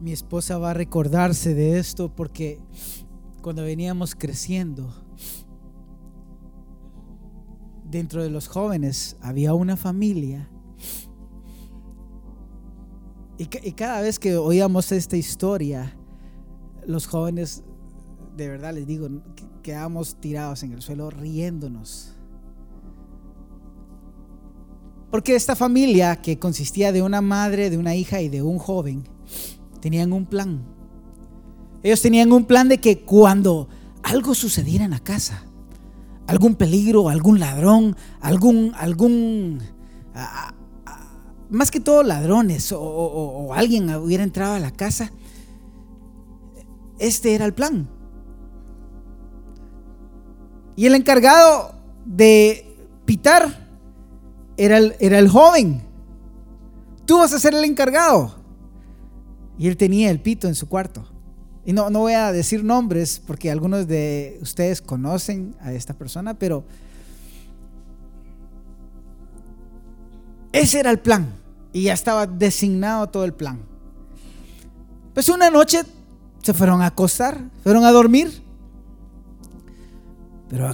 Mi esposa va a recordarse de esto porque cuando veníamos creciendo, dentro de los jóvenes había una familia. Y, cada vez que oíamos esta historia, los jóvenes, de verdad les digo, quedábamos tirados en el suelo riéndonos. Porque esta familia, que consistía de una madre, de una hija y de un joven, tenían un plan. Ellos tenían un plan de que cuando algo sucediera en la casa, algún peligro, algún ladrón, algún, algún, más que todo ladrones o, alguien hubiera entrado a la casa, este era el plan. Y el encargado de pitar era el, era el joven. Tú vas a ser el encargado. Y él tenía el pito en su cuarto. Y no, no voy a decir nombres porque algunos de ustedes conocen a esta persona, pero ese era el plan. Y ya estaba designado todo el plan. Pues una noche se fueron a acostar, fueron a dormir. Pero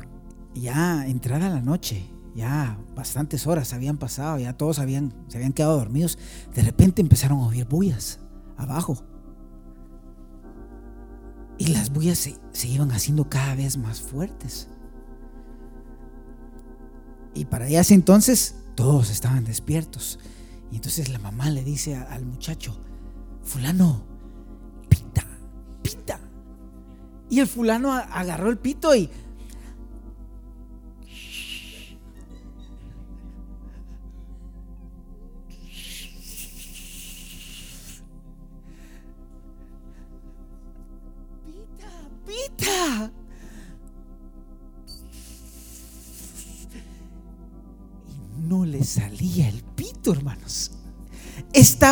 ya entrada la noche, ya bastantes horas habían pasado, ya todos habían, se habían quedado dormidos. De repente empezaron a oír bullas abajo. Y las bullas se, iban haciendo cada vez más fuertes. Y para ese entonces todos estaban despiertos. Y entonces la mamá le dice al muchacho, fulano, pita, pita. Y el fulano agarró el pito Y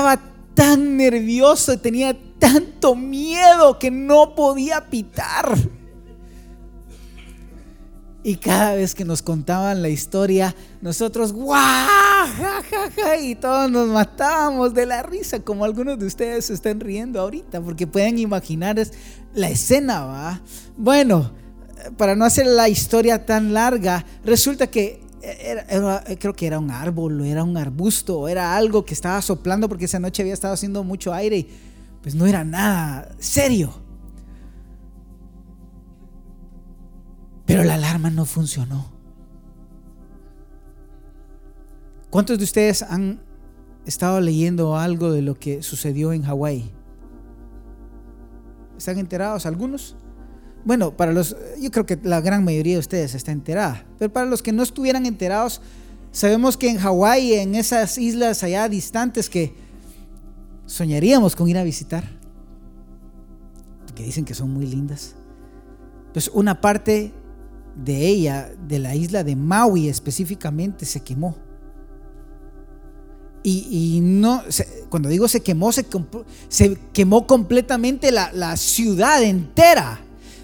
Estaba tan nervioso y tenía tanto miedo que no podía pitar. Y cada vez que nos contaban la historia, nosotros, ¡guau! y todos nos matábamos de la risa, como algunos de ustedes se están riendo ahorita, porque pueden imaginar la escena, ¿va? Bueno, para no hacer la historia tan larga, resulta que era, creo que era un árbol, era un arbusto, era algo que estaba soplando porque esa noche había estado haciendo mucho aire y pues no era nada serio. Pero la alarma no funcionó. ¿Cuántos de ustedes han estado leyendo algo de lo que sucedió en Hawái? ¿Están enterados algunos? Bueno, para los, yo creo que la gran mayoría de ustedes está enterada, pero para los que no estuvieran enterados, sabemos que en Hawái, en esas islas allá distantes que soñaríamos con ir a visitar, que dicen que son muy lindas, pues una parte de ella, de la isla de Maui específicamente, se quemó. Y, no, cuando digo se quemó, se, se quemó completamente la, la ciudad entera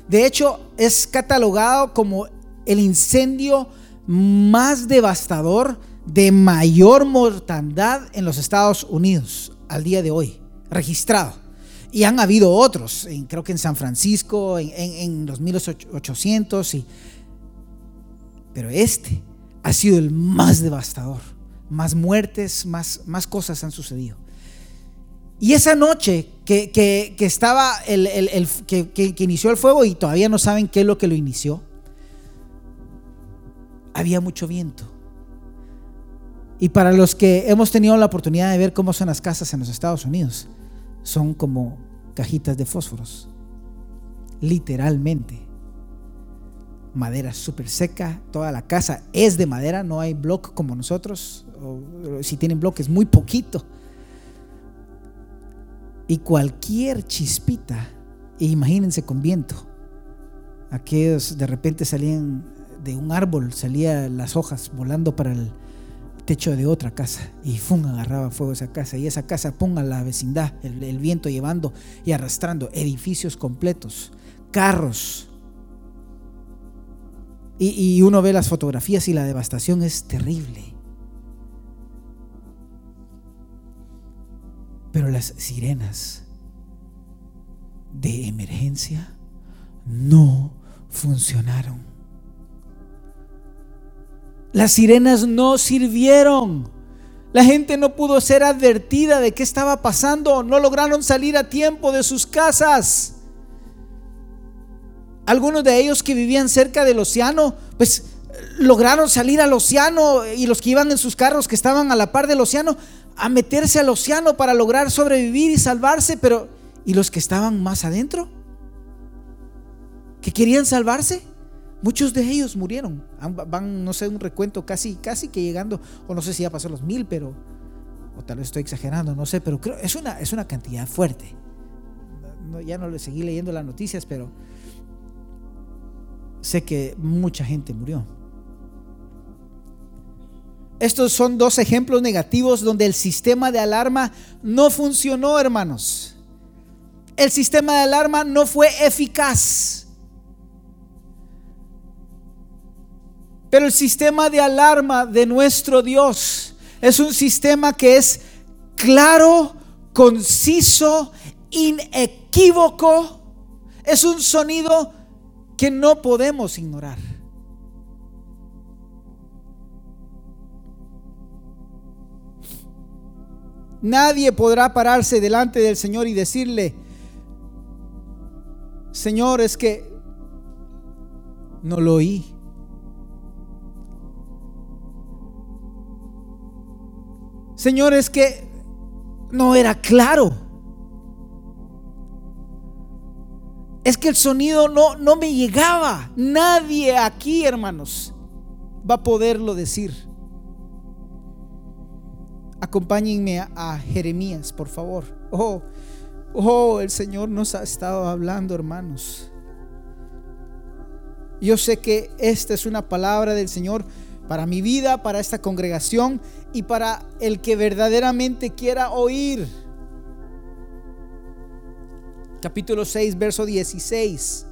de hecho, es catalogado como el incendio más devastador de mayor mortandad en los Estados Unidos al día de hoy, registrado. Y han habido otros, creo que en San Francisco, en, los 1800, y, pero este ha sido el más devastador. Más muertes, más cosas han sucedido. Y esa noche que, estaba el, que, inició el fuego y todavía no saben qué es lo que lo inició, había mucho viento. Y para los que hemos tenido la oportunidad de ver cómo son las casas en los Estados Unidos, son como cajitas de fósforos, literalmente. Madera súper seca, toda la casa es de madera, no hay bloque como nosotros, o, si tienen bloques, muy poquito y cualquier chispita, imagínense con viento, aquellos de repente salían de un árbol, salían las hojas volando para el techo de otra casa y fum, agarraba fuego esa casa y esa casa ponga la vecindad, el, viento llevando y arrastrando edificios completos, carros. y uno ve las fotografías y la devastación es terrible. Pero las sirenas de emergencia no funcionaron. Las sirenas no sirvieron. La gente no pudo ser advertida de qué estaba pasando. No lograron salir a tiempo de sus casas. Algunos de ellos que vivían cerca del océano, pues lograron salir al océano y los que iban en sus carros que estaban a la par del océano, a meterse al océano para lograr sobrevivir y salvarse, pero ¿y los que estaban más adentro? ¿Que querían salvarse? Muchos de ellos murieron. Van, no sé, un recuento casi, casi que llegando, o no sé si ya pasó los mil, pero, o tal vez estoy exagerando, no sé, pero creo, es una, es una cantidad fuerte. ya no le seguí leyendo las noticias, pero sé que mucha gente murió. Estos son dos ejemplos negativos donde el sistema de alarma no funcionó, hermanos. El sistema de alarma no fue eficaz. Pero el sistema de alarma de nuestro Dios es un sistema que es claro, conciso, inequívoco. Es un sonido que no podemos ignorar. Nadie podrá pararse delante del Señor y decirle, Señor, es que no lo oí. Señor, es que no era claro. Es que el sonido no, no me llegaba. Nadie aquí, hermanos, va a poderlo decir. Acompáñenme a, Jeremías, por favor. Oh, oh, el Señor nos ha estado hablando, hermanos. Yo sé que esta es una palabra del Señor para mi vida, para esta congregación y para el que verdaderamente quiera oír. Capítulo 6, verso 16.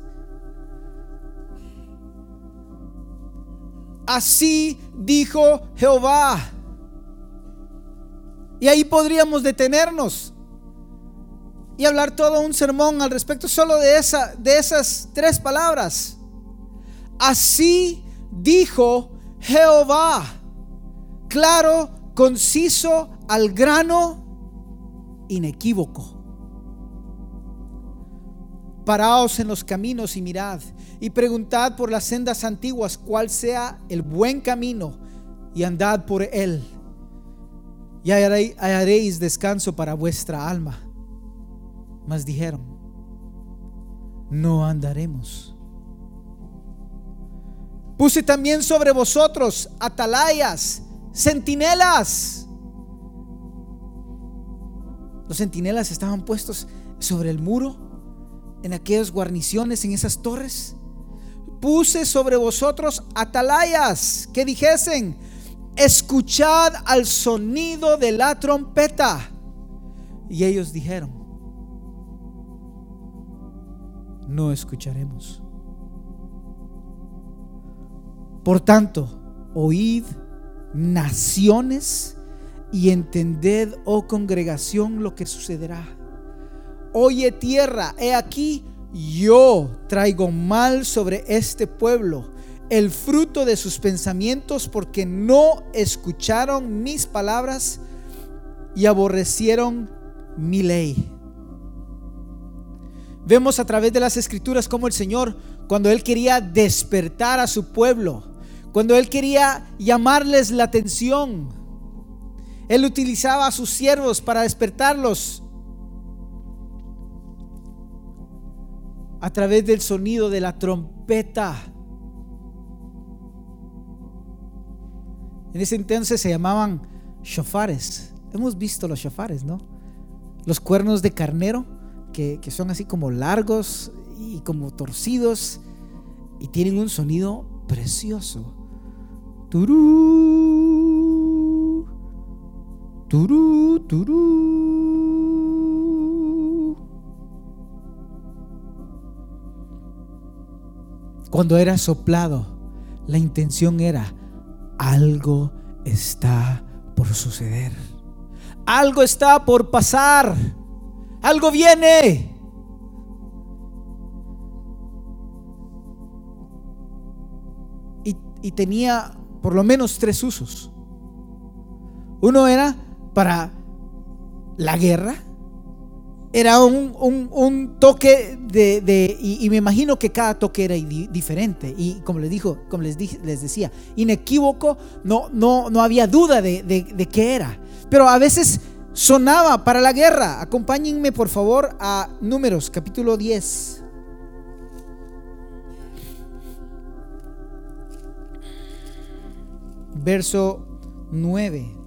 Así dijo Jehová y ahí podríamos detenernos y hablar todo un sermón al respecto solo de, esa, de esas tres palabras. Así dijo Jehová, claro, conciso, al grano, inequívoco. Paraos en los caminos y mirad, y preguntad por las sendas antiguas cuál sea el buen camino, y andad por él y haréis descanso para vuestra alma. Mas dijeron, no andaremos. Puse también sobre vosotros atalayas, centinelas. Los centinelas estaban puestos sobre el muro, en aquellas guarniciones, en esas torres. Puse sobre vosotros atalayas que dijesen, escuchad al sonido de la trompeta. Y ellos dijeron, no escucharemos. Por tanto, oíd naciones y entended, oh congregación, lo que sucederá. Oye tierra, he aquí, yo traigo mal sobre este pueblo el fruto de sus pensamientos porque no escucharon mis palabras y aborrecieron mi ley. Vemos a través de las escrituras cómo el Señor, cuando Él quería despertar a su pueblo, cuando Él quería llamarles la atención, Él utilizaba a sus siervos para despertarlos a través del sonido de la trompeta En ese entonces se llamaban shofares. Hemos visto los shofares, ¿no? Los cuernos de carnero, que, son así como largos y como torcidos y tienen un sonido precioso. Turú, turú, turú. Cuando era soplado, la intención era algo está por suceder. Algo está por pasar. Algo viene. Y, tenía por lo menos tres usos. Uno era para la guerra era un, toque de, y, me imagino que cada toque era diferente. Y como les dijo, como les, dije, les decía, inequívoco, no, no, no había duda de, de qué era. Pero a veces sonaba para la guerra. Acompáñenme por favor a Números, capítulo 10. Verso 9.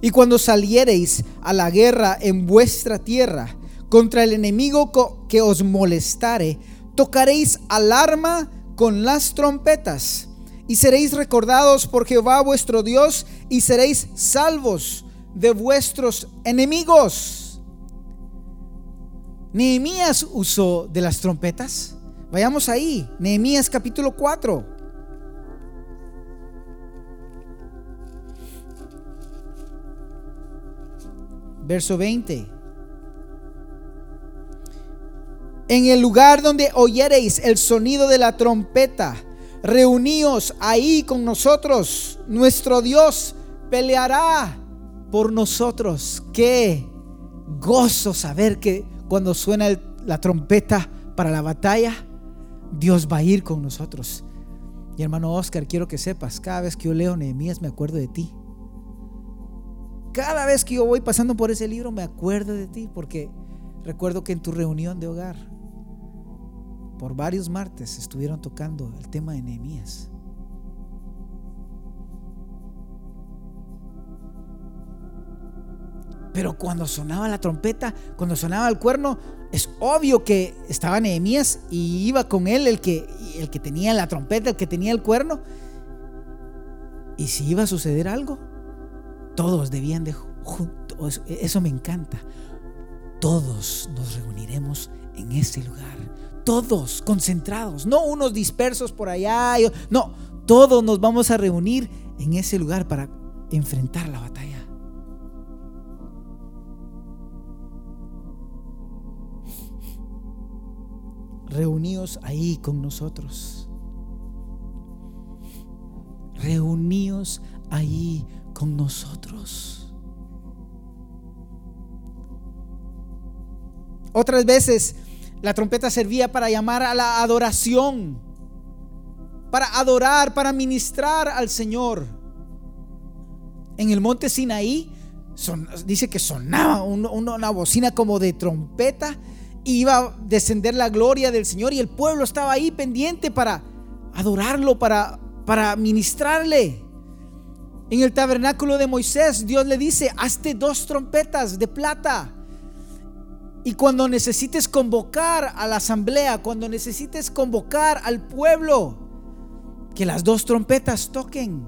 Y cuando saliereis a la guerra en vuestra tierra contra el enemigo que os molestare, tocaréis alarma con las trompetas y seréis recordados por Jehová vuestro Dios y seréis salvos de vuestros enemigos. Nehemías usó de las trompetas. Vayamos ahí, Nehemías capítulo 4. Verso 20. En el lugar donde oyereis el sonido de la trompeta, reuníos ahí con nosotros. Nuestro Dios peleará por nosotros. Qué gozo saber que cuando suena la trompeta para la batalla, Dios va a ir con nosotros. Y hermano Oscar, quiero que sepas, cada vez que yo leo Nehemías me acuerdo de ti. Cada vez que yo voy pasando por ese libro me acuerdo de ti porque recuerdo que en tu reunión de hogar por varios martes estuvieron tocando el tema de Nehemías. Pero cuando sonaba la trompeta, cuando sonaba el cuerno, es obvio que estaba Nehemías y iba con él el que, el que tenía la trompeta, el que tenía el cuerno. Y si iba a suceder algo, todos debían de juntos, eso me encanta. Todos nos reuniremos en ese lugar. Todos concentrados, no unos dispersos por allá. No, todos nos vamos a reunir en ese lugar para enfrentar la batalla. Reuníos ahí con nosotros. Reuníos ahí con nosotros. Otras veces la trompeta servía para llamar a la adoración, para adorar, para ministrar al Señor. En el monte Sinaí dice que sonaba una bocina como de trompeta iba a descender la gloria del Señor y el pueblo estaba ahí pendiente para adorarlo, para, para ministrarle. En el tabernáculo de Moisés, Dios le dice, hazte dos trompetas de plata. Y cuando necesites convocar a la asamblea, cuando necesites convocar al pueblo, que las dos trompetas toquen.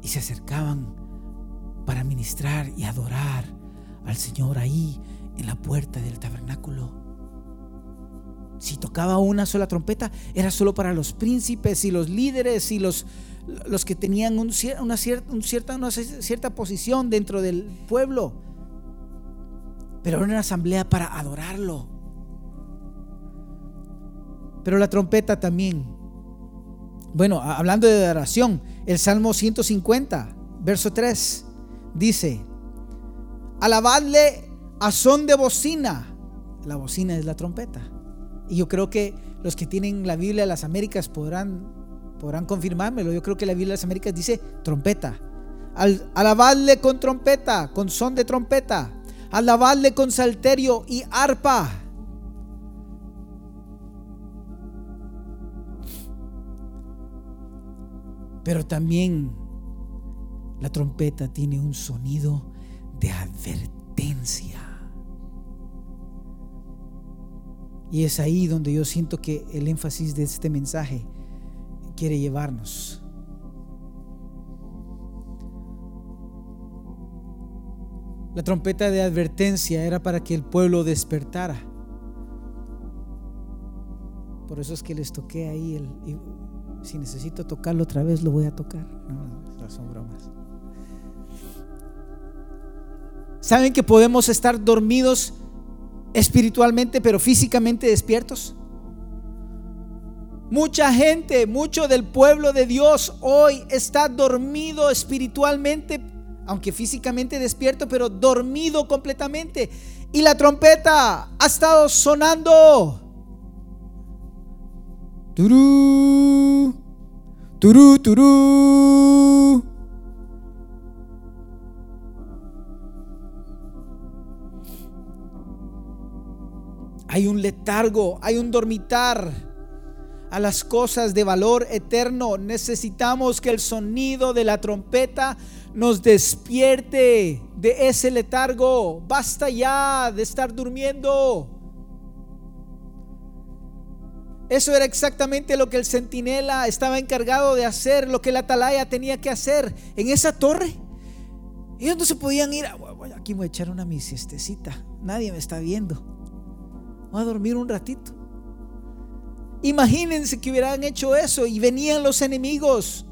Y se acercaban para ministrar y adorar al Señor ahí en la puerta del tabernáculo. Si tocaba una sola trompeta, era solo para los príncipes y los líderes y los los que tenían una, cierta, cierta, una cierta posición dentro del pueblo, pero era una asamblea para adorarlo. Pero la trompeta también. Bueno, hablando de adoración, el Salmo 150, verso 3, dice, alabadle a son de bocina. La bocina es la trompeta. Y yo creo que los que tienen la Biblia de las Américas podrán podrán confirmármelo. Yo creo que la Biblia de las Américas dice trompeta. Al, alabadle con trompeta, con son de trompeta. Alabadle con salterio y arpa. Pero también la trompeta tiene un sonido de advertencia. Y es ahí donde yo siento que el énfasis de este mensaje quiere llevarnos. La trompeta de advertencia era para que el pueblo despertara. Por eso es que les toqué ahí el, si necesito tocarlo otra vez lo voy a tocar. No, son bromas. Saben que podemos estar dormidos espiritualmente, pero físicamente despiertos. Mucha gente, mucho del pueblo de Dios hoy está dormido espiritualmente, aunque físicamente despierto, pero dormido completamente. Y la trompeta ha estado sonando. Turú, turú, turú. Hay un letargo, hay un dormitar a las cosas de valor eterno. Necesitamos que el sonido de la trompeta nos despierte de ese letargo. Basta ya de estar durmiendo. Eso era exactamente lo que el centinela estaba encargado de hacer, lo que la atalaya tenía que hacer en esa torre. Ellos no se podían ir, aquí voy a echar una mi nadie me está viendo, voy a dormir un ratito. Imagínense que hubieran hecho eso y venían los enemigos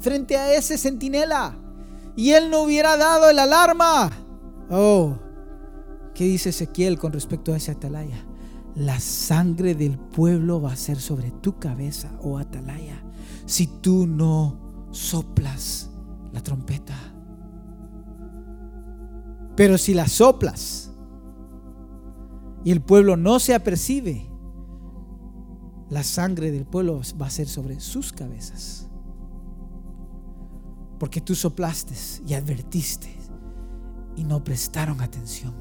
frente a ese centinela y él no hubiera dado el alarma. Oh, ¿qué dice Ezequiel con respecto a ese atalaya? La sangre del pueblo va a ser sobre tu cabeza, oh atalaya, si tú no soplas la trompeta. Pero si la soplas y el pueblo no se apercibe, la sangre del pueblo va a ser sobre sus cabezas. Porque tú soplaste y advertiste y no prestaron atención.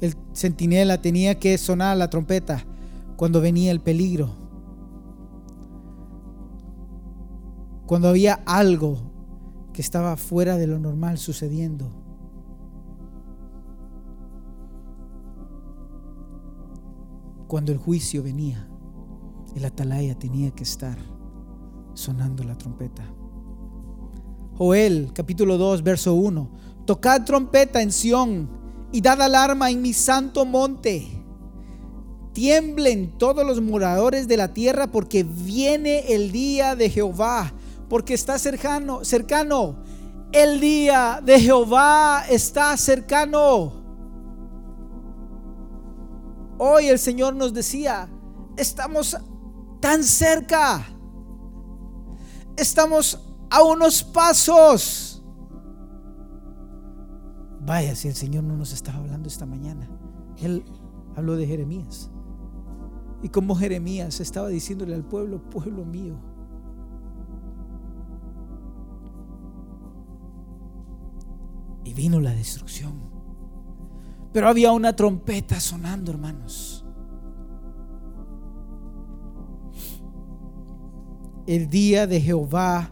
El centinela tenía que sonar la trompeta cuando venía el peligro. Cuando había algo que estaba fuera de lo normal sucediendo. Cuando el juicio venía, el atalaya tenía que estar sonando la trompeta. Joel capítulo 2 verso 1. Tocad trompeta en Sión y dad alarma en mi santo monte. Tiemblen todos los moradores de la tierra porque viene el día de Jehová porque está cercano, cercano. El día de Jehová está cercano. Hoy el Señor nos decía, estamos tan cerca. Estamos a unos pasos. Vaya, si el Señor no nos estaba hablando esta mañana. Él habló de Jeremías. Y como Jeremías estaba diciéndole al pueblo, pueblo mío, vino la destrucción. Pero había una trompeta sonando, hermanos. El día de Jehová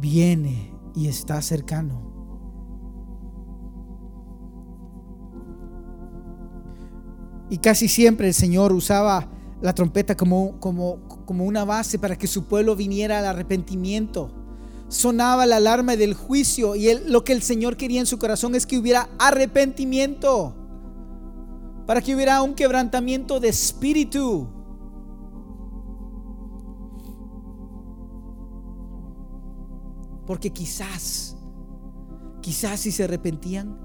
viene y está cercano. Y casi siempre el Señor usaba la trompeta como, como, como una base para que su pueblo viniera al arrepentimiento sonaba la alarma del juicio y lo que el Señor quería en su corazón es que hubiera arrepentimiento, para que hubiera un quebrantamiento de espíritu. Porque quizás, quizás si se arrepentían,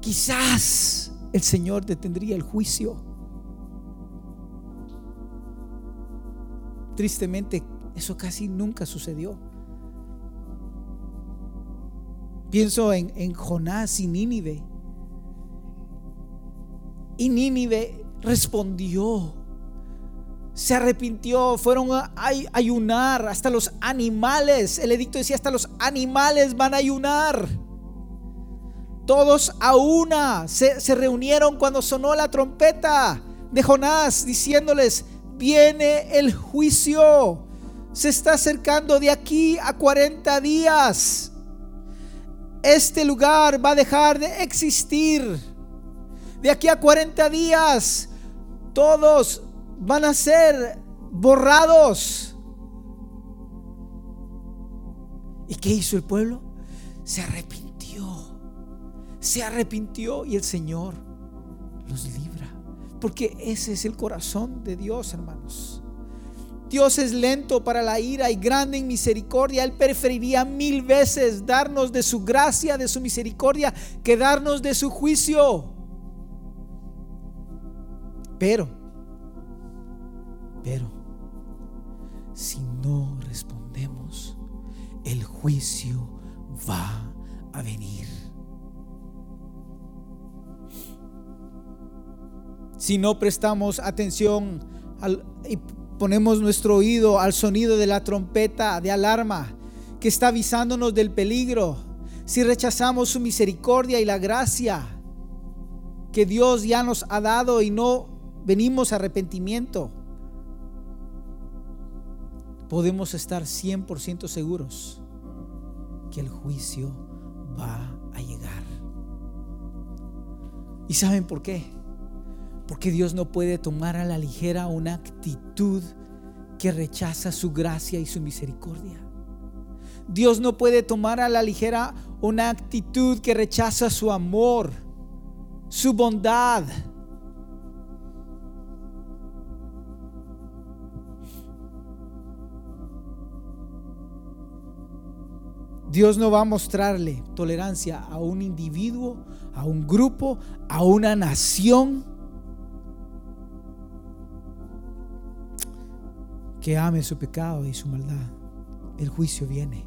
quizás el Señor detendría el juicio. Tristemente, eso casi nunca sucedió. Pienso en, Jonás y Nínive. Y Nínive respondió. Se arrepintió, fueron a ayunar, hasta los animales. El edicto decía, hasta los animales van a ayunar. Todos a una se, se reunieron cuando sonó la trompeta de Jonás, diciéndoles, viene el juicio. Se está acercando de aquí a 40 días este lugar va a dejar de existir. De aquí a 40 días, todos van a ser borrados. ¿Y qué hizo el pueblo? Se arrepintió. Se arrepintió y el Señor los libra. Porque ese es el corazón de Dios, hermanos. Dios es lento para la ira y grande en misericordia. Él preferiría mil veces darnos de su gracia, de su misericordia, que darnos de su juicio. Pero, pero, si no respondemos, el juicio va a venir. Si no prestamos atención al, ponemos nuestro oído al sonido de la trompeta de alarma que está avisándonos del peligro, si rechazamos su misericordia y la gracia que Dios ya nos ha dado y no venimos a arrepentimiento, podemos estar 100% seguros que el juicio va a llegar. ¿Y saben por qué? Porque Dios no puede tomar a la ligera una actitud que rechaza su gracia y su misericordia. Dios no puede tomar a la ligera una actitud que rechaza su amor, su bondad. Dios no va a mostrarle tolerancia a un individuo, a un grupo, a una nación que ame su pecado y su maldad. El juicio viene.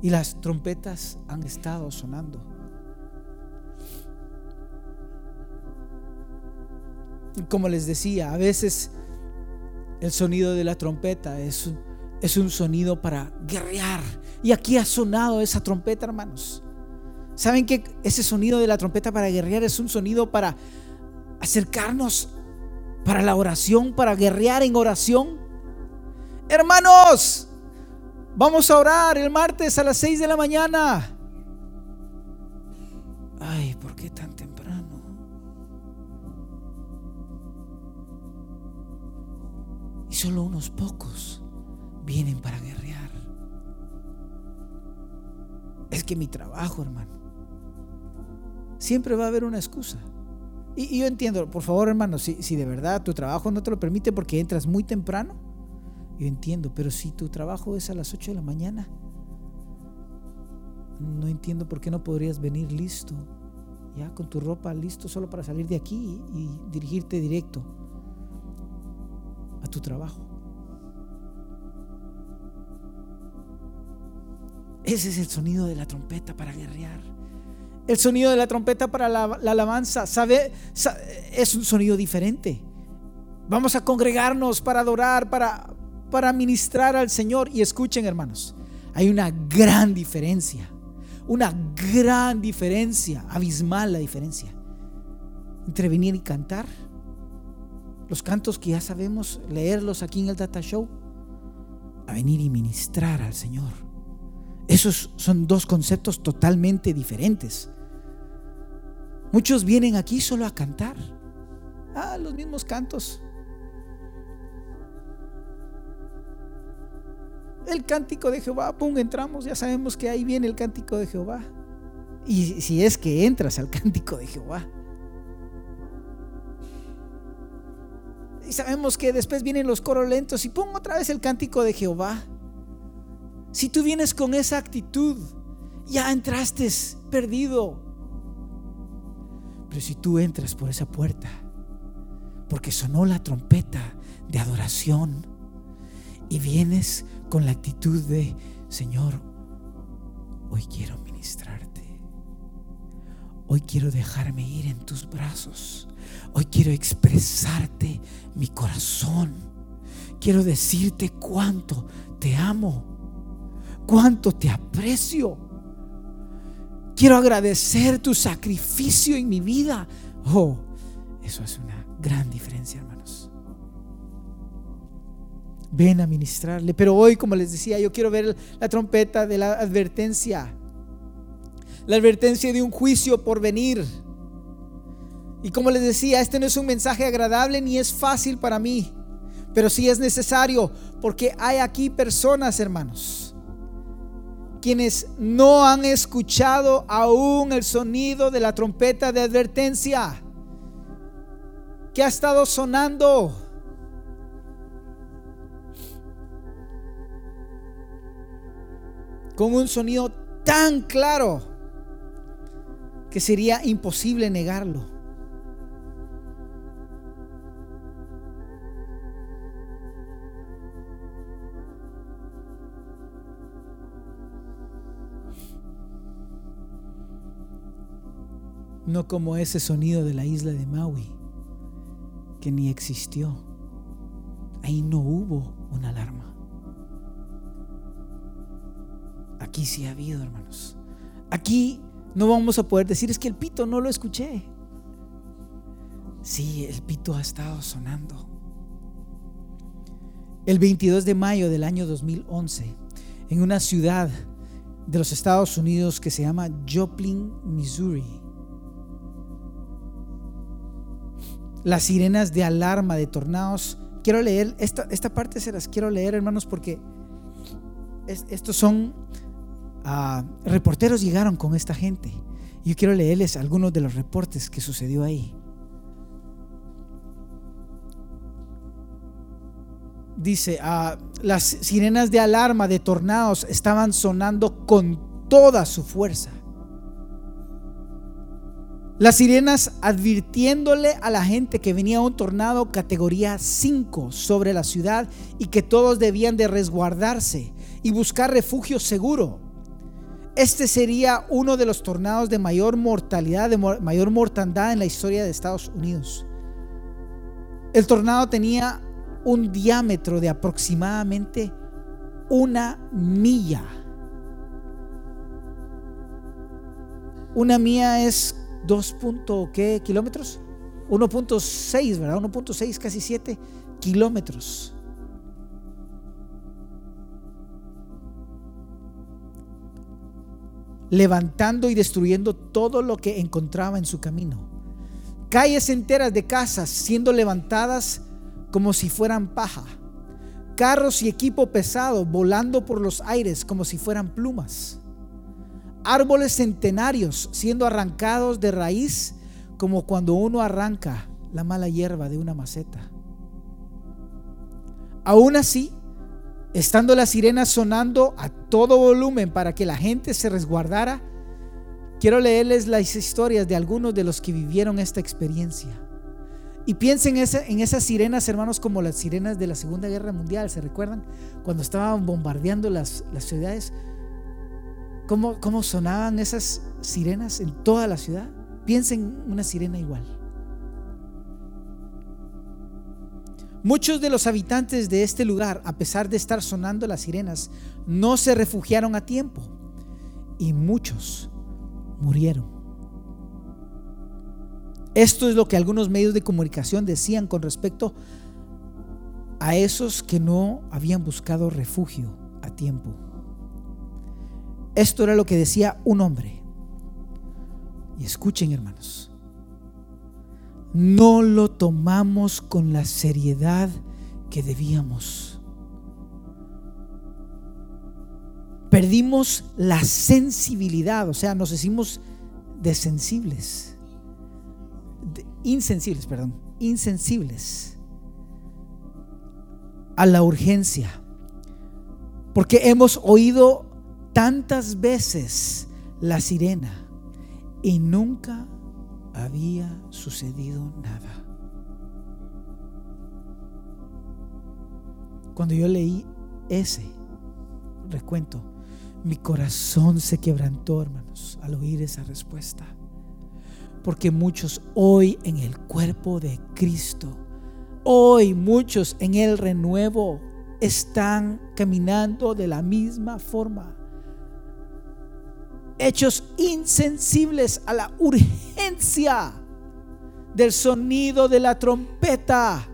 Y las trompetas han estado sonando. Como les decía, a veces el sonido de la trompeta es, es un sonido para guerrear. Y aquí ha sonado esa trompeta, hermanos. ¿Saben que ese sonido de la trompeta para guerrear es un sonido para acercarnos para la oración, para guerrear en oración? Hermanos, vamos a orar el martes a las 6 de la mañana. Ay, ¿por qué tan temprano? Y solo unos pocos vienen para guerrear. Es que mi trabajo, hermano. Siempre va a haber una excusa. Y, yo entiendo, por favor, hermano, si, si de verdad tu trabajo no te lo permite porque entras muy temprano, yo entiendo, pero si tu trabajo es a las 8 de la mañana, no entiendo por qué no podrías venir listo, ya con tu ropa listo solo para salir de aquí y dirigirte directo a tu trabajo. Ese es el sonido de la trompeta para guerrear. El sonido de la trompeta para la, alabanza, ¿sabe? Es un sonido diferente. Vamos a congregarnos para adorar, para, para ministrar al Señor. Y escuchen, hermanos, hay una gran diferencia. Una gran diferencia, abismal la diferencia, entre venir y cantar. Los cantos que ya sabemos leerlos aquí en el Data Show, a venir y ministrar al Señor. Esos son dos conceptos totalmente diferentes. Muchos vienen aquí solo a cantar. Ah, los mismos cantos. El cántico de Jehová, pum, entramos, ya sabemos que ahí viene el cántico de Jehová. Y si es que entras al cántico de Jehová. Y sabemos que después vienen los coros lentos y pum, otra vez el cántico de Jehová. Si tú vienes con esa actitud, ya entraste perdido. Pero si tú entras por esa puerta, porque sonó la trompeta de adoración, y vienes con la actitud de, Señor, hoy quiero ministrarte. Hoy quiero dejarme ir en tus brazos. Hoy quiero expresarte mi corazón. Quiero decirte cuánto te amo, cuánto te aprecio. Quiero agradecer tu sacrificio en mi vida. Oh, eso es una gran diferencia, hermanos ven a ministrarle. Pero hoy, como les decía, yo quiero ver la trompeta de la advertencia. La advertencia de un juicio por venir. Y como les decía, este no es un mensaje agradable ni es fácil para mí. Pero sí es necesario porque hay aquí personas, hermanos, quienes no han escuchado aún el sonido de la trompeta de advertencia que ha estado sonando con un sonido tan claro que sería imposible negarlo. No como ese sonido de la isla de Maui, que ni existió. Ahí no hubo una alarma. Aquí sí ha habido, hermanos. Aquí no vamos a poder decir, es que el pito no lo escuché. Sí, el pito ha estado sonando. El 22 de mayo del año 2011, en una ciudad de los Estados Unidos que se llama Joplin, Missouri, las sirenas de alarma de tornados. Quiero leer, esta, esta parte se las quiero leer, hermanos, porque estos son reporteros llegaron con esta gente. Yo quiero leerles algunos de los reportes que sucedió ahí. Dice, ah, las sirenas de alarma de tornados estaban sonando con toda su fuerza. Las sirenas advirtiéndole a la gente que venía un tornado categoría 5 sobre la ciudad y que todos debían de resguardarse y buscar refugio seguro. Este sería uno de los tornados de mayor mortalidad, de mayor mortandad en la historia de Estados Unidos. El tornado tenía un diámetro de aproximadamente una milla. Una milla es 2. ¿qué kilómetros? 1.6, ¿verdad? 1.6, casi 7 kilómetros. Levantando y destruyendo todo lo que encontraba en su camino. Calles enteras de casas siendo levantadas como si fueran paja. Carros y equipo pesado volando por los aires como si fueran plumas árboles centenarios siendo arrancados de raíz como cuando uno arranca la mala hierba de una maceta. Aún así, estando las sirenas sonando a todo volumen para que la gente se resguardara, quiero leerles las historias de algunos de los que vivieron esta experiencia. Y piensen en, esas sirenas, hermanos, como las sirenas de la Segunda Guerra Mundial, ¿se recuerdan? Cuando estaban bombardeando las, las ciudades cómo, sonaban esas sirenas en toda la ciudad. Piensen una sirena igual. Muchos de los habitantes de este lugar, a pesar de estar sonando las sirenas, no se refugiaron a tiempo y muchos murieron. Esto es lo que algunos medios de comunicación decían con respecto a esos que no habían buscado refugio a tiempo. Esto era lo que decía un hombre. Y escuchen hermanos, no lo tomamos con la seriedad que debíamos. Perdimos la sensibilidad, o sea, nos hicimos desensibles, insensibles, perdón, insensibles a la urgencia, porque hemos oído tantas veces la sirena y nunca había sucedido nada. Cuando yo leí ese recuento, mi corazón se quebrantó, hermanos, al oír esa respuesta. Porque muchos hoy en el cuerpo de Cristo, hoy muchos en el renuevo, están caminando de la misma forma hechos insensibles a la urgencia del sonido de la trompeta,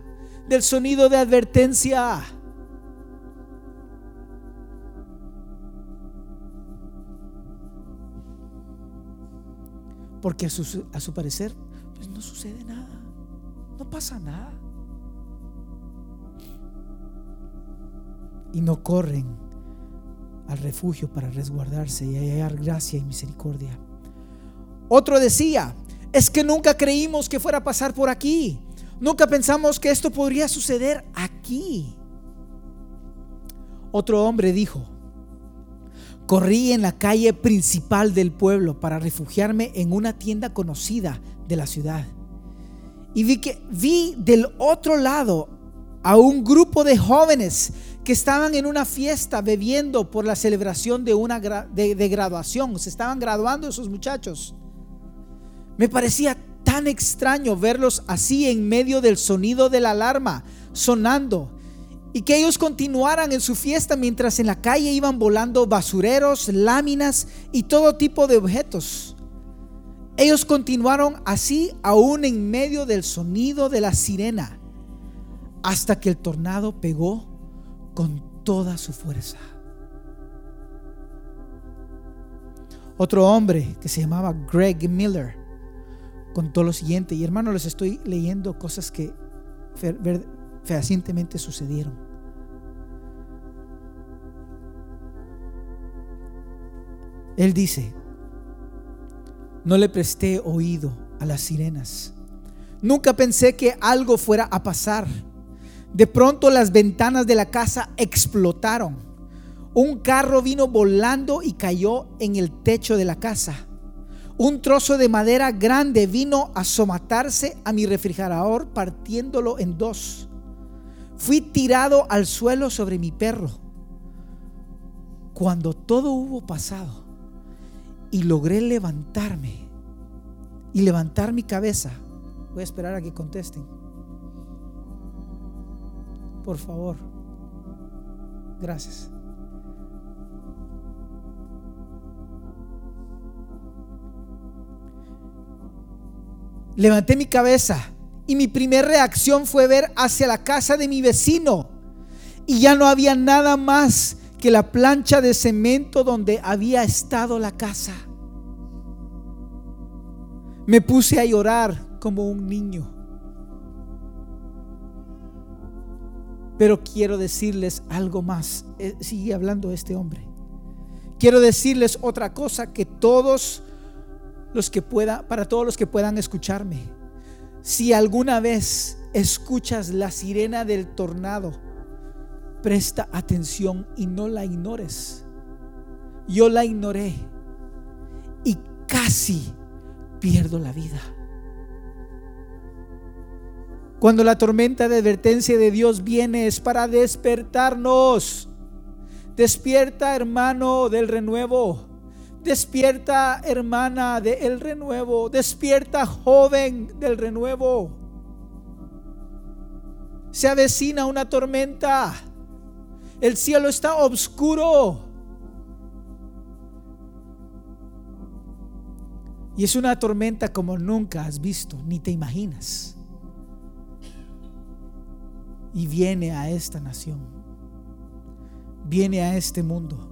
del sonido de advertencia. Porque a su, a su parecer, pues no sucede nada, no pasa nada. Y no corren al refugio para resguardarse y hallar gracia y misericordia. Otro decía, es que nunca creímos que fuera a pasar por aquí. Nunca pensamos que esto podría suceder aquí. Otro hombre dijo, Corrí en la calle principal del pueblo para refugiarme en una tienda conocida de la ciudad. Y vi que vi del otro lado a un grupo de jóvenes que estaban en una fiesta bebiendo por la celebración de una de graduación. Se estaban graduando esos muchachos. Me parecía tan extraño verlos así en medio del sonido de la alarma sonando y que ellos continuaran en su fiesta mientras en la calle iban volando basureros, láminas y todo tipo de objetos. Ellos continuaron así aún en medio del sonido de la sirena hasta que el tornado pegó con toda su fuerza. Otro hombre que se llamaba Greg Miller contó lo siguiente, y hermano, les estoy leyendo cosas que fehacientemente sucedieron. Él dice, no le presté oído a las sirenas. Nunca pensé que algo fuera a pasar. De pronto las ventanas de la casa explotaron. Un carro vino volando y cayó en el techo de la casa. Un trozo de madera grande vino a somatarse a mi refrigerador partiéndolo en dos. Fui tirado al suelo sobre mi perro. Cuando todo hubo pasado y logré levantarme y levantar mi cabeza, voy a esperar a que contesten. Por favor. Gracias. Levanté mi cabeza y mi primera reacción fue ver hacia la casa de mi vecino. Y ya no había nada más que la plancha de cemento donde había estado la casa. Me puse a llorar como un niño. Pero quiero decirles algo más. Eh, sigue hablando este hombre. Quiero decirles otra cosa que todos los que puedan, para todos los que puedan escucharme. Si alguna vez escuchas la sirena del tornado, presta atención y no la ignores. Yo la ignoré y casi pierdo la vida. Cuando la tormenta de advertencia de Dios viene es para despertarnos. Despierta hermano del renuevo. Despierta, hermana del renuevo. Despierta, joven del renuevo. Se avecina una tormenta. El cielo está oscuro. Y es una tormenta como nunca has visto, ni te imaginas. Y viene a esta nación. Viene a este mundo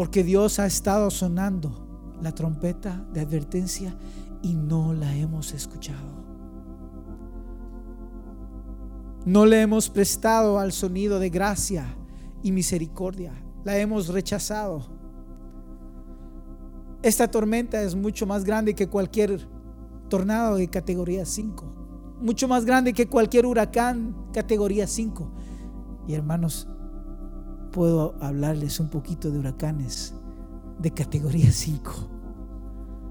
porque Dios ha estado sonando la trompeta de advertencia y no la hemos escuchado. No le hemos prestado al sonido de gracia y misericordia. La hemos rechazado. Esta tormenta es mucho más grande que cualquier tornado de categoría 5. Mucho más grande que cualquier huracán categoría 5. Y hermanos, puedo hablarles un poquito de huracanes de categoría 5.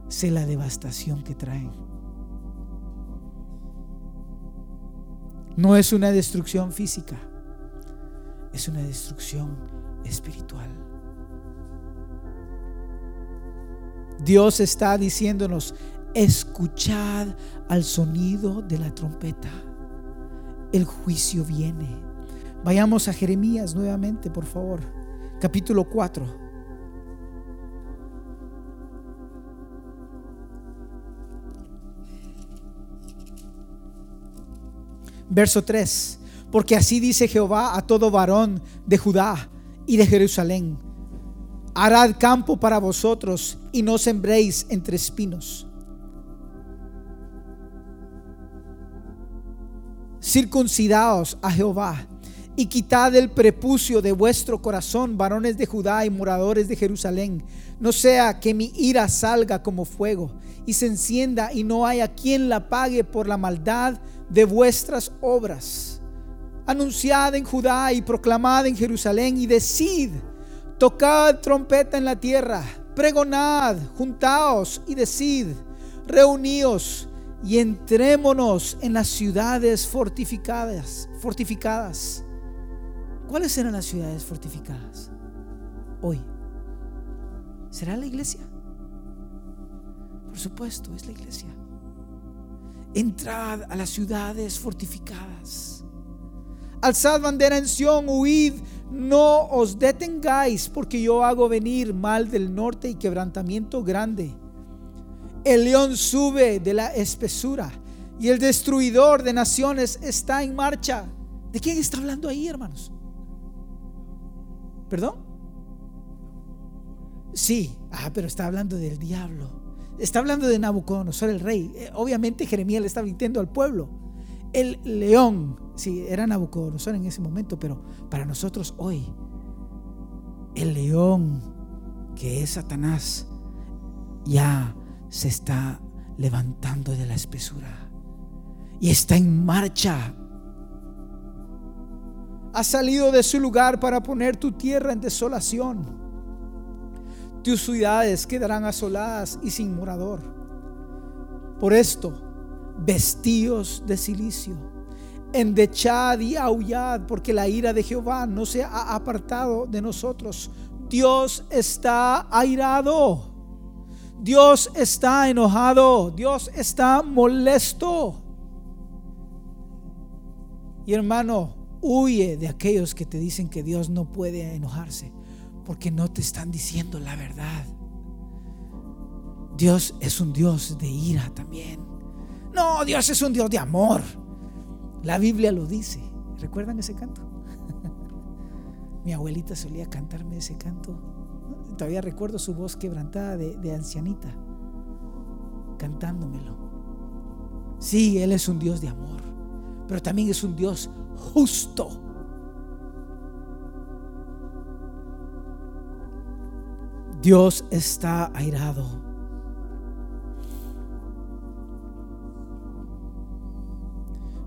Sé la devastación que traen. No es una destrucción física, es una destrucción espiritual. Dios está diciéndonos, escuchad al sonido de la trompeta. El juicio viene. Vayamos a Jeremías nuevamente, por favor. Capítulo 4. Verso 3. Porque así dice Jehová a todo varón de Judá y de Jerusalén. Harad campo para vosotros y no sembréis entre espinos. Circuncidaos a Jehová y quitad el prepucio de vuestro corazón, varones de Judá y moradores de Jerusalén. No sea que mi ira salga como fuego y se encienda y no haya quien la pague por la maldad de vuestras obras. Anunciad en Judá y proclamad en Jerusalén y decid, Tocad trompeta en la tierra, pregonad, juntaos y decid, reuníos y entrémonos en las ciudades fortificadas, fortificadas. ¿Cuáles eran las ciudades fortificadas hoy? ¿Será la iglesia? Por supuesto, es la iglesia. Entrad a las ciudades fortificadas. Alzad bandera en Sión, huid, no os detengáis, porque yo hago venir mal del norte y quebrantamiento grande. El león sube de la espesura y el destruidor de naciones está en marcha. ¿De quién está hablando ahí, hermanos? ¿Perdón? Sí, ah, pero está hablando del diablo. Está hablando de Nabucodonosor, el rey. Eh, obviamente Jeremías le está mintiendo al pueblo. El león, sí, era Nabucodonosor en ese momento, pero para nosotros hoy, el león que es Satanás ya se está levantando de la espesura y está en marcha. Ha salido de su lugar para poner tu tierra en desolación. Tus ciudades quedarán asoladas y sin morador. Por esto, vestíos de silicio, endechad y aullad, porque la ira de Jehová no se ha apartado de nosotros. Dios está airado. Dios está enojado. Dios está molesto. Y hermano, huye de aquellos que te dicen que Dios no puede enojarse porque no te están diciendo la verdad. Dios es un Dios de ira también. No, Dios es un Dios de amor. La Biblia lo dice. ¿Recuerdan ese canto? Mi abuelita solía cantarme ese canto. Todavía recuerdo su voz quebrantada de, ancianita, cantándomelo. Sí, Él es un Dios de amor, pero también es un Dios justo. Dios está airado.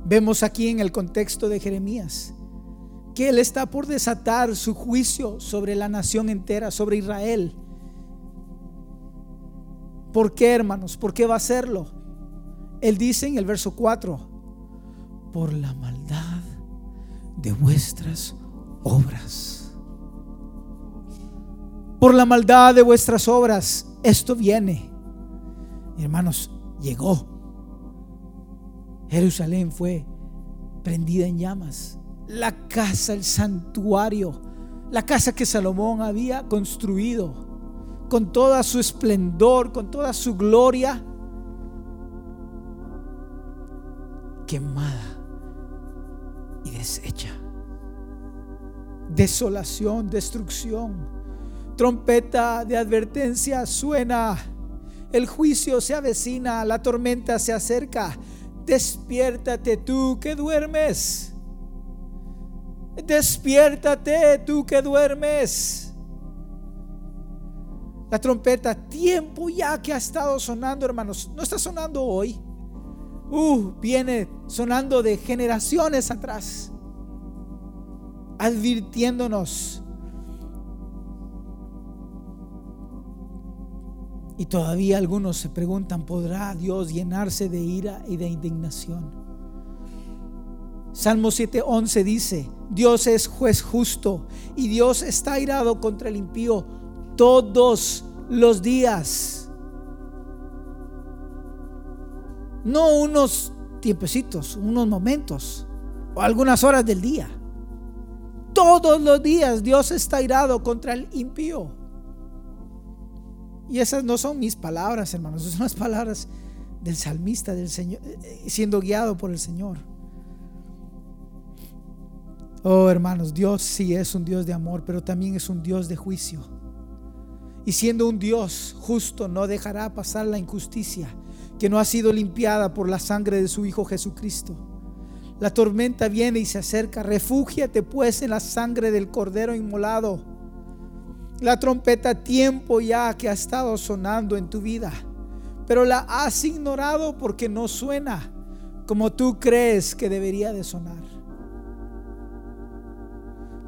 Vemos aquí en el contexto de Jeremías que Él está por desatar su juicio sobre la nación entera, sobre Israel. ¿Por qué, hermanos? ¿Por qué va a hacerlo? Él dice en el verso 4, por la maldad de vuestras obras por la maldad de vuestras obras, esto viene. Hermanos, llegó. Jerusalén fue prendida en llamas. La casa, el santuario, la casa que Salomón había construido, con toda su esplendor, con toda su gloria, quemada y deshecha. Desolación, destrucción trompeta de advertencia suena, el juicio se avecina, la tormenta se acerca. Despiértate tú que duermes. Despiértate tú que duermes. La trompeta, tiempo ya que ha estado sonando, hermanos, no está sonando hoy. Uh, viene sonando de generaciones atrás, advirtiéndonos Y todavía algunos se preguntan, ¿podrá Dios llenarse de ira y de indignación? Salmo 7:11 dice, Dios es juez justo y Dios está irado contra el impío todos los días. No unos tiempecitos, unos momentos o algunas horas del día. Todos los días Dios está irado contra el impío. Y esas no son mis palabras, hermanos, son las palabras del salmista, del Señor, eh, eh, siendo guiado por el Señor. Oh, hermanos, Dios sí es un Dios de amor, pero también es un Dios de juicio. Y siendo un Dios justo, no dejará pasar la injusticia que no ha sido limpiada por la sangre de su Hijo Jesucristo. La tormenta viene y se acerca. Refúgiate pues en la sangre del Cordero inmolado la trompeta tiempo ya que ha estado sonando en tu vida, pero la has ignorado porque no suena como tú crees que debería de sonar.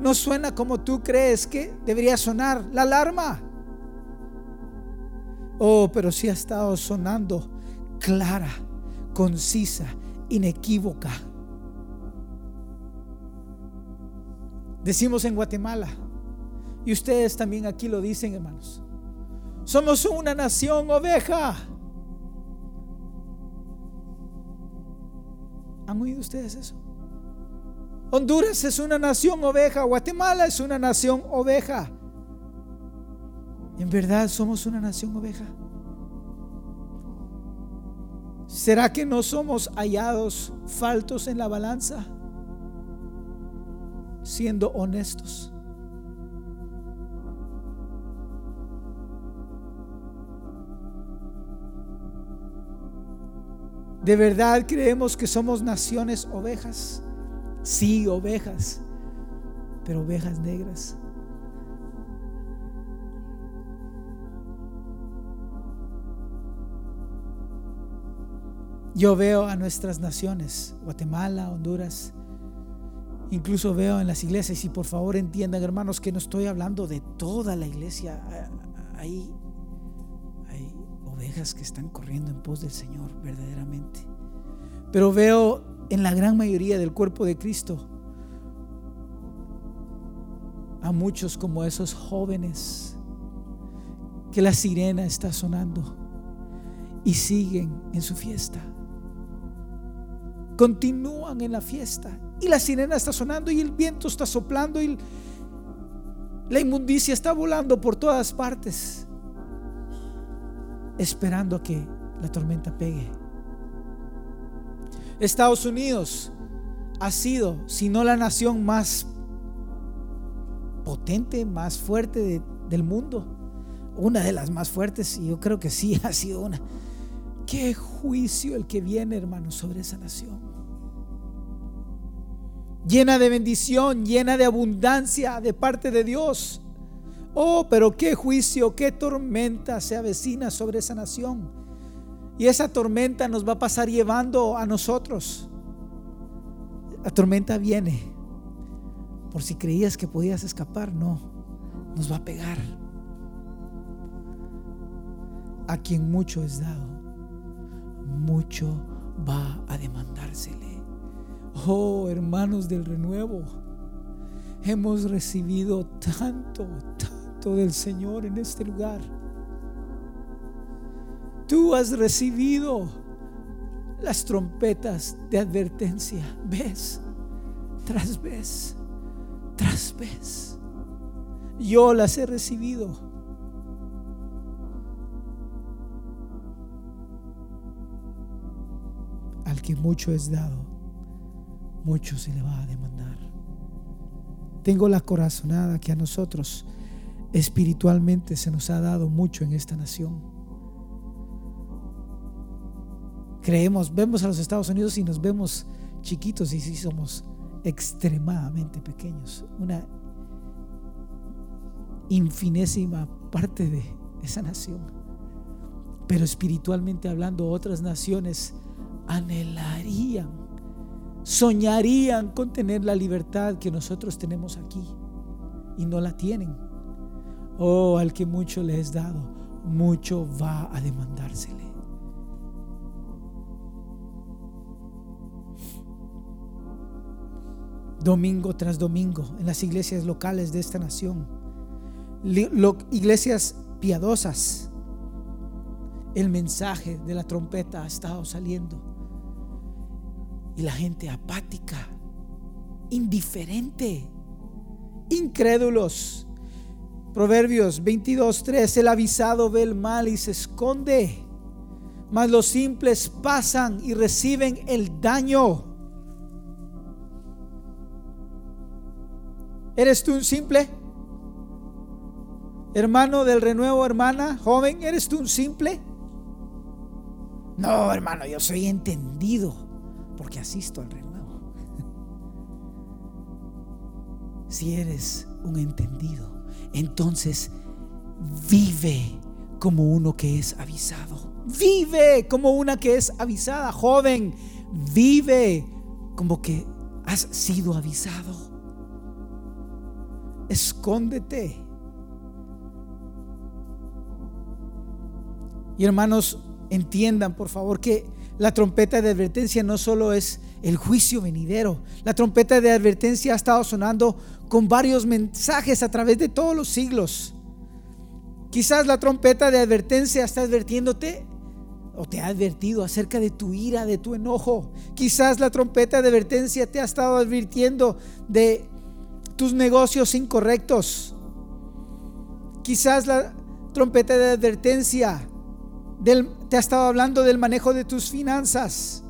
No suena como tú crees que debería sonar la alarma. Oh, pero sí ha estado sonando clara, concisa, inequívoca. Decimos en Guatemala, y ustedes también aquí lo dicen, hermanos, somos una nación oveja. ¿Han oído ustedes eso? Honduras es una nación oveja, Guatemala es una nación oveja. ¿En verdad somos una nación oveja? ¿Será que no somos hallados faltos en la balanza? Siendo honestos. ¿De verdad creemos que somos naciones ovejas? Sí, ovejas, pero ovejas negras. Yo veo a nuestras naciones, Guatemala, Honduras, incluso veo en las iglesias, y por favor entiendan hermanos que no estoy hablando de toda la iglesia, hay, hay ovejas que están corriendo en pos del Señor verdaderamente. Pero veo en la gran mayoría del cuerpo de Cristo a muchos como esos jóvenes que la sirena está sonando y siguen en su fiesta. Continúan en la fiesta y la sirena está sonando y el viento está soplando y la inmundicia está volando por todas partes, esperando a que la tormenta pegue. Estados Unidos ha sido, si no la nación más potente, más fuerte del mundo, una de las más fuertes, y yo creo que sí ha sido una. Qué juicio el que viene, hermano, sobre esa nación. Llena de bendición, llena de abundancia de parte de Dios. Oh, pero qué juicio, qué tormenta se avecina sobre esa nación. Y esa tormenta nos va a pasar llevando a nosotros. La tormenta viene. Por si creías que podías escapar, no. Nos va a pegar. A quien mucho es dado, mucho va a demandársele. Oh, hermanos del renuevo, hemos recibido tanto, tanto del Señor en este lugar Tú has recibido las trompetas de advertencia, vez tras vez, tras vez. Yo las he recibido. Al que mucho es dado, mucho se le va a demandar. Tengo la corazonada que a nosotros espiritualmente se nos ha dado mucho en esta nación creemos, vemos a los Estados Unidos y nos vemos chiquitos y sí somos extremadamente pequeños. Una infinésima parte de esa nación. Pero espiritualmente hablando, otras naciones anhelarían, soñarían con tener la libertad que nosotros tenemos aquí y no la tienen. Oh, al que mucho le es dado, mucho va a demandársele. Domingo tras domingo en las iglesias locales de esta nación. Iglesias piadosas. El mensaje de la trompeta ha estado saliendo. Y la gente apática, indiferente, incrédulos. Proverbios 22:3 El avisado ve el mal y se esconde, mas los simples pasan y reciben el daño. ¿Eres tú un simple? Hermano del renuevo, hermana, joven, ¿eres tú un simple? No, hermano, yo soy entendido porque asisto al renuevo. Si eres un entendido, entonces vive como uno que es avisado. Vive como una que es avisada, joven. Vive como que has sido avisado. Escóndete. Y hermanos, entiendan por favor que la trompeta de advertencia no solo es el juicio venidero. La trompeta de advertencia ha estado sonando con varios mensajes a través de todos los siglos. Quizás la trompeta de advertencia está advirtiéndote o te ha advertido acerca de tu ira, de tu enojo. Quizás la trompeta de advertencia te ha estado advirtiendo de tus negocios incorrectos. Quizás la trompeta de advertencia te ha estado hablando del manejo de tus finanzas,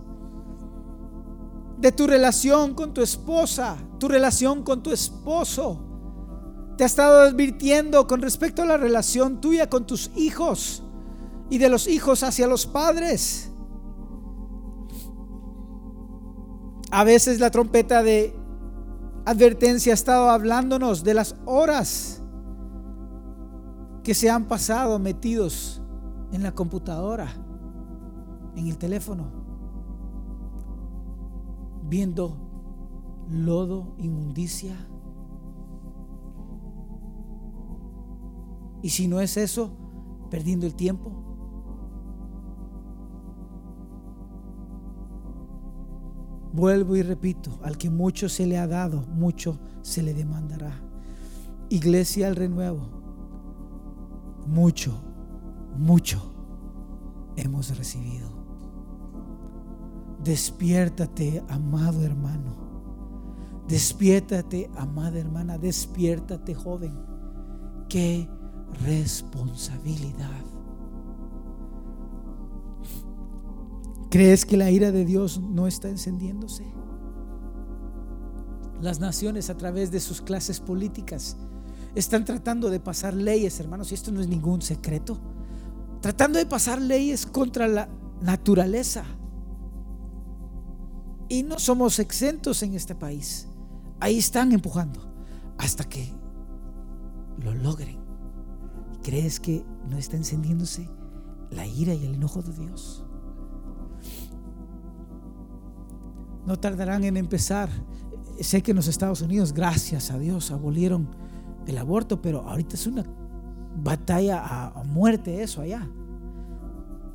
de tu relación con tu esposa, tu relación con tu esposo. Te ha estado advirtiendo con respecto a la relación tuya con tus hijos y de los hijos hacia los padres. A veces la trompeta de advertencia ha estado hablándonos de las horas que se han pasado metidos en la computadora, en el teléfono, viendo lodo, inmundicia. Y si no es eso, perdiendo el tiempo. Vuelvo y repito, al que mucho se le ha dado, mucho se le demandará. Iglesia al renuevo, mucho mucho hemos recibido. Despiértate, amado hermano. Despiértate, amada hermana. Despiértate, joven. Qué responsabilidad. ¿Crees que la ira de Dios no está encendiéndose? Las naciones a través de sus clases políticas están tratando de pasar leyes, hermanos, y esto no es ningún secreto tratando de pasar leyes contra la naturaleza. Y no somos exentos en este país. Ahí están empujando hasta que lo logren. ¿Crees que no está encendiéndose la ira y el enojo de Dios? No tardarán en empezar. Sé que en los Estados Unidos, gracias a Dios, abolieron el aborto, pero ahorita es una batalla a, muerte eso allá.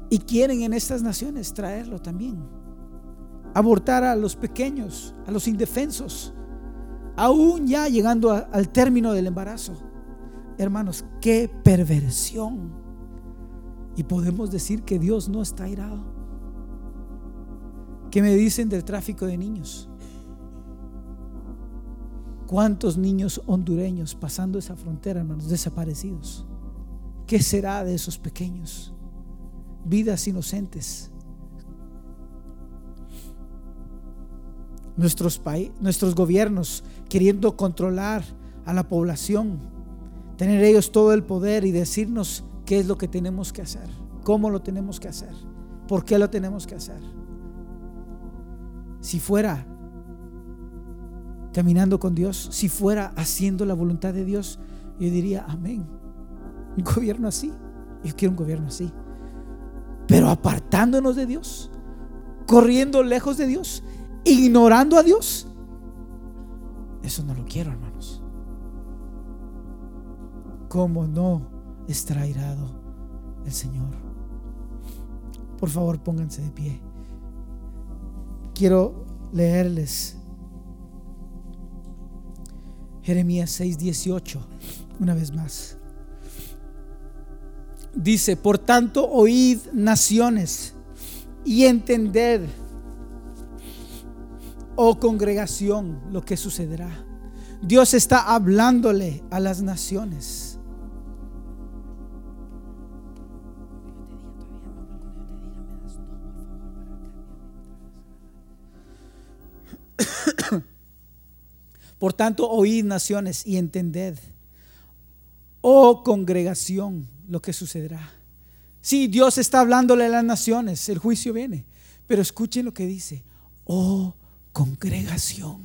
Y quieren en estas naciones traerlo también. Abortar a los pequeños, a los indefensos, aún ya llegando al término del embarazo. Hermanos, qué perversión. Y podemos decir que Dios no está airado. ¿Qué me dicen del tráfico de niños? ¿Cuántos niños hondureños pasando esa frontera, hermanos, desaparecidos? ¿Qué será de esos pequeños? Vidas inocentes. Nuestros, nuestros gobiernos queriendo controlar a la población, tener ellos todo el poder y decirnos qué es lo que tenemos que hacer, cómo lo tenemos que hacer, por qué lo tenemos que hacer. Si fuera caminando con Dios, si fuera haciendo la voluntad de Dios, yo diría, amén. Un gobierno así. Yo quiero un gobierno así. Pero apartándonos de Dios, corriendo lejos de Dios, ignorando a Dios. Eso no lo quiero, hermanos. ¿Cómo no está airado el Señor? Por favor, pónganse de pie. Quiero leerles Jeremías 6:18 una vez más. Dice, por tanto, oíd naciones y entended, oh congregación, lo que sucederá. Dios está hablándole a las naciones. Por tanto, oíd naciones y entended, oh congregación, lo que sucederá. Sí, Dios está hablándole a las naciones, el juicio viene, pero escuchen lo que dice, oh congregación,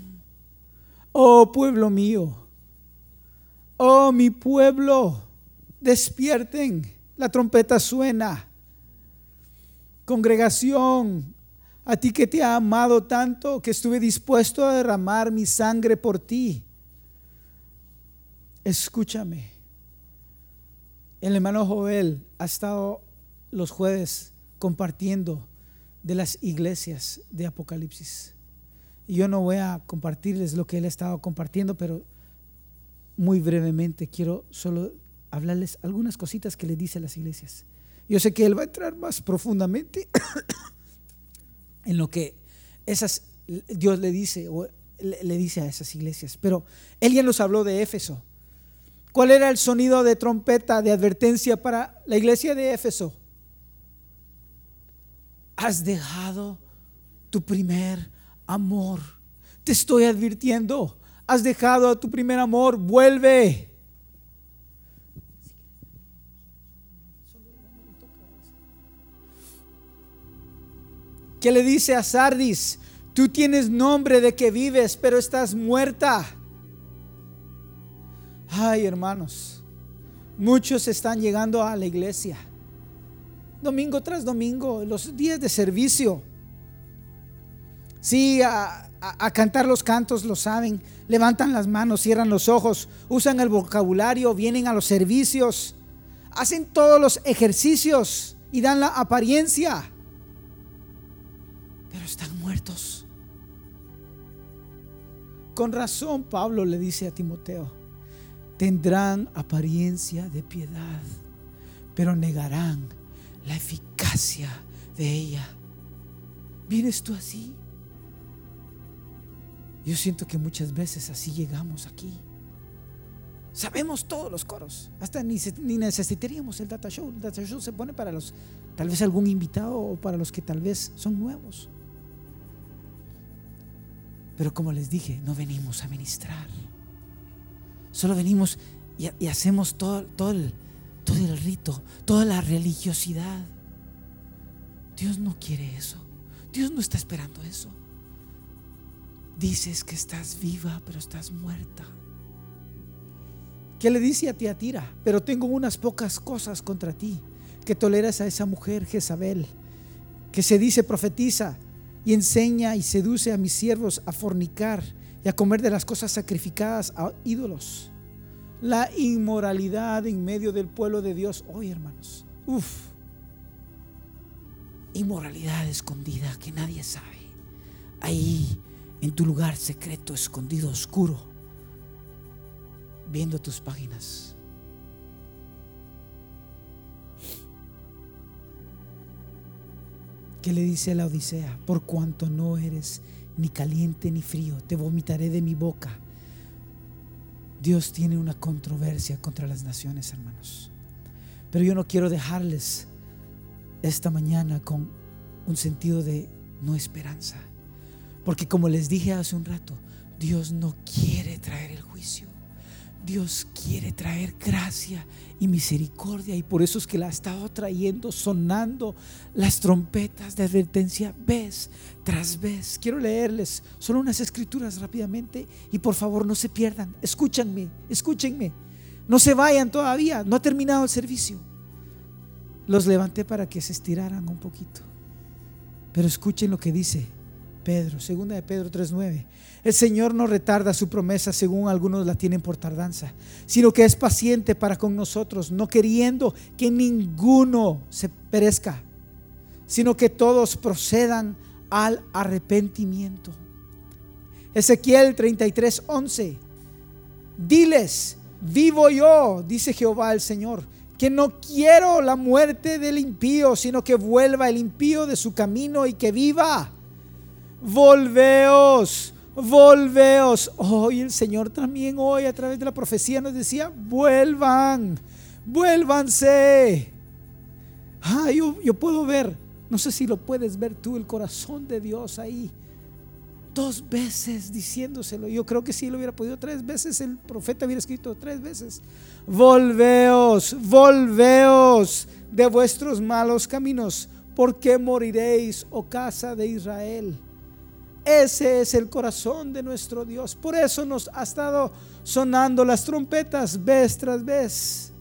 oh pueblo mío, oh mi pueblo, despierten, la trompeta suena. Congregación, a ti que te ha amado tanto, que estuve dispuesto a derramar mi sangre por ti. Escúchame. El hermano Joel ha estado los jueves compartiendo de las iglesias de Apocalipsis. Y yo no voy a compartirles lo que él ha estado compartiendo, pero muy brevemente quiero solo hablarles algunas cositas que le dice a las iglesias. Yo sé que él va a entrar más profundamente en lo que esas Dios le dice o le dice a esas iglesias, pero él ya nos habló de Éfeso. ¿Cuál era el sonido de trompeta de advertencia para la iglesia de Éfeso? Has dejado tu primer amor. Te estoy advirtiendo, has dejado tu primer amor, vuelve. ¿Qué le dice a Sardis? Tú tienes nombre de que vives, pero estás muerta. Ay, hermanos, muchos están llegando a la iglesia, domingo tras domingo, los días de servicio. Sí, a, a, cantar los cantos, lo saben, levantan las manos, cierran los ojos, usan el vocabulario, vienen a los servicios, hacen todos los ejercicios y dan la apariencia, muertos. Con razón Pablo le dice a Timoteo, tendrán apariencia de piedad, pero negarán la eficacia de ella. ¿Vienes tú así? Yo siento que muchas veces así llegamos aquí. Sabemos todos los coros, hasta ni, ni, necesitaríamos el data show. El data show se pone para los, tal vez algún invitado o para los que tal vez son nuevos. Pero como les dije, no venimos a ministrar. Solo venimos y, hacemos todo, todo, el, todo el rito, toda la religiosidad. Dios no quiere eso. Dios no está esperando eso. Dices que estás viva, pero estás muerta. ¿Qué le dice a Tiatira? Pero tengo unas pocas cosas contra ti, que toleras a esa mujer Jezabel, que se dice profetiza y enseña y seduce a mis siervos a fornicar y a comer de las cosas sacrificadas a ídolos. La inmoralidad en medio del pueblo de Dios hoy, hermanos. Uf. Inmoralidad escondida que nadie sabe. Ahí en tu lugar secreto, escondido, oscuro, viendo tus páginas. ¿Qué le dice la Odisea? Por cuanto no eres ni caliente ni frío, te vomitaré de mi boca. Dios tiene una controversia contra las naciones, hermanos. Pero yo no quiero dejarles esta mañana con un sentido de no esperanza. Porque como les dije hace un rato, Dios no quiere traer el juicio. Dios quiere traer gracia y misericordia y por eso es que la ha estado trayendo sonando las trompetas de advertencia vez tras vez. Quiero leerles solo unas escrituras rápidamente y por favor no se pierdan. Escúchanme, escúchenme. No se vayan todavía, no ha terminado el servicio. Los levanté para que se estiraran un poquito. Pero escuchen lo que dice Pedro, segunda de Pedro 3:9. El Señor no retarda su promesa según algunos la tienen por tardanza, sino que es paciente para con nosotros, no queriendo que ninguno se perezca, sino que todos procedan al arrepentimiento. Ezequiel 33:11. Diles, vivo yo, dice Jehová el Señor, que no quiero la muerte del impío, sino que vuelva el impío de su camino y que viva volveos, volveos. Hoy el Señor también hoy a través de la profecía nos decía, vuelvan, vuélvanse. Ah, yo, yo puedo ver, no sé si lo puedes ver tú, el corazón de Dios ahí. Dos veces diciéndoselo. Yo creo que si lo hubiera podido tres veces, el profeta hubiera escrito tres veces. Volveos, volveos de vuestros malos caminos, porque moriréis, oh casa de Israel. Ese es el corazón de nuestro Dios. Por eso nos ha estado sonando las trompetas vez tras vez.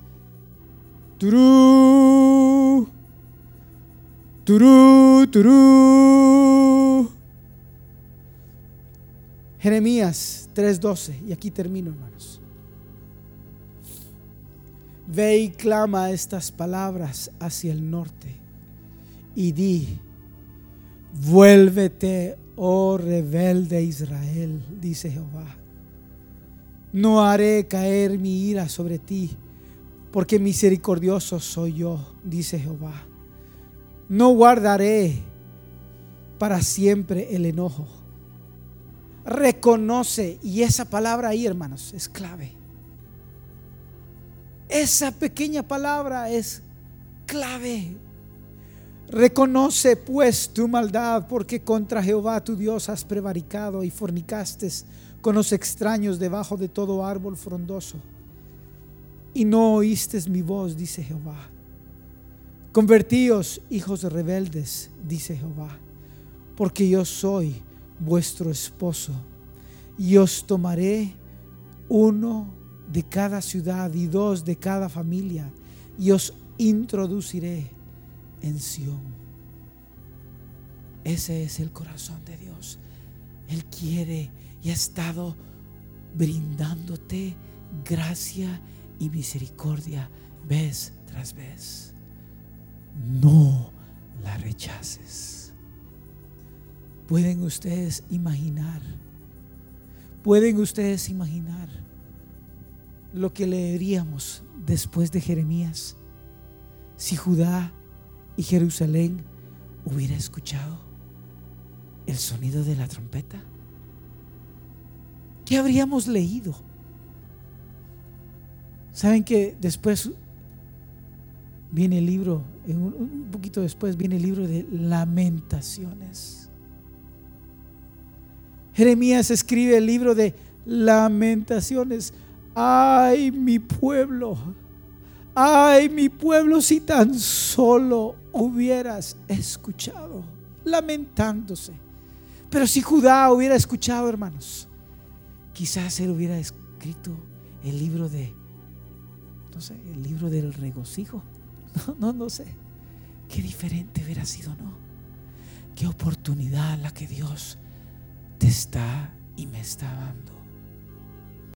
Turú, turú, turú. Jeremías 3:12. Y aquí termino, hermanos. ve y clama estas palabras hacia el norte y di, vuélvete, oh rebelde Israel, dice Jehová. No haré caer mi ira sobre ti, porque misericordioso soy yo, dice Jehová. No guardaré para siempre el enojo. Reconoce, y esa palabra ahí, hermanos, es clave. Esa pequeña palabra es clave. Reconoce pues tu maldad, porque contra Jehová tu Dios has prevaricado y fornicaste con los extraños debajo de todo árbol frondoso. Y no oíste mi voz, dice Jehová. Convertíos, hijos rebeldes, dice Jehová, porque yo soy vuestro esposo, y os tomaré uno de cada ciudad y dos de cada familia, y os introduciré en. Ese es el corazón de Dios. Él quiere y ha estado brindándote gracia y misericordia vez tras vez. No la rechaces. Pueden ustedes imaginar, pueden ustedes imaginar lo que leeríamos después de Jeremías si Judá y Jerusalén hubiera escuchado el sonido de la trompeta? ¿Qué habríamos leído? Saben que después viene el libro, un poquito después viene el libro de lamentaciones. Jeremías escribe el libro de lamentaciones. Ay, mi pueblo Ay, mi pueblo, si tan solo hubieras escuchado, lamentándose. Pero si Judá hubiera escuchado, hermanos, quizás él hubiera escrito el libro de, no sé, el libro del regocijo. No, no, no sé. Qué diferente hubiera sido, ¿no? Qué oportunidad la que Dios te está y me está dando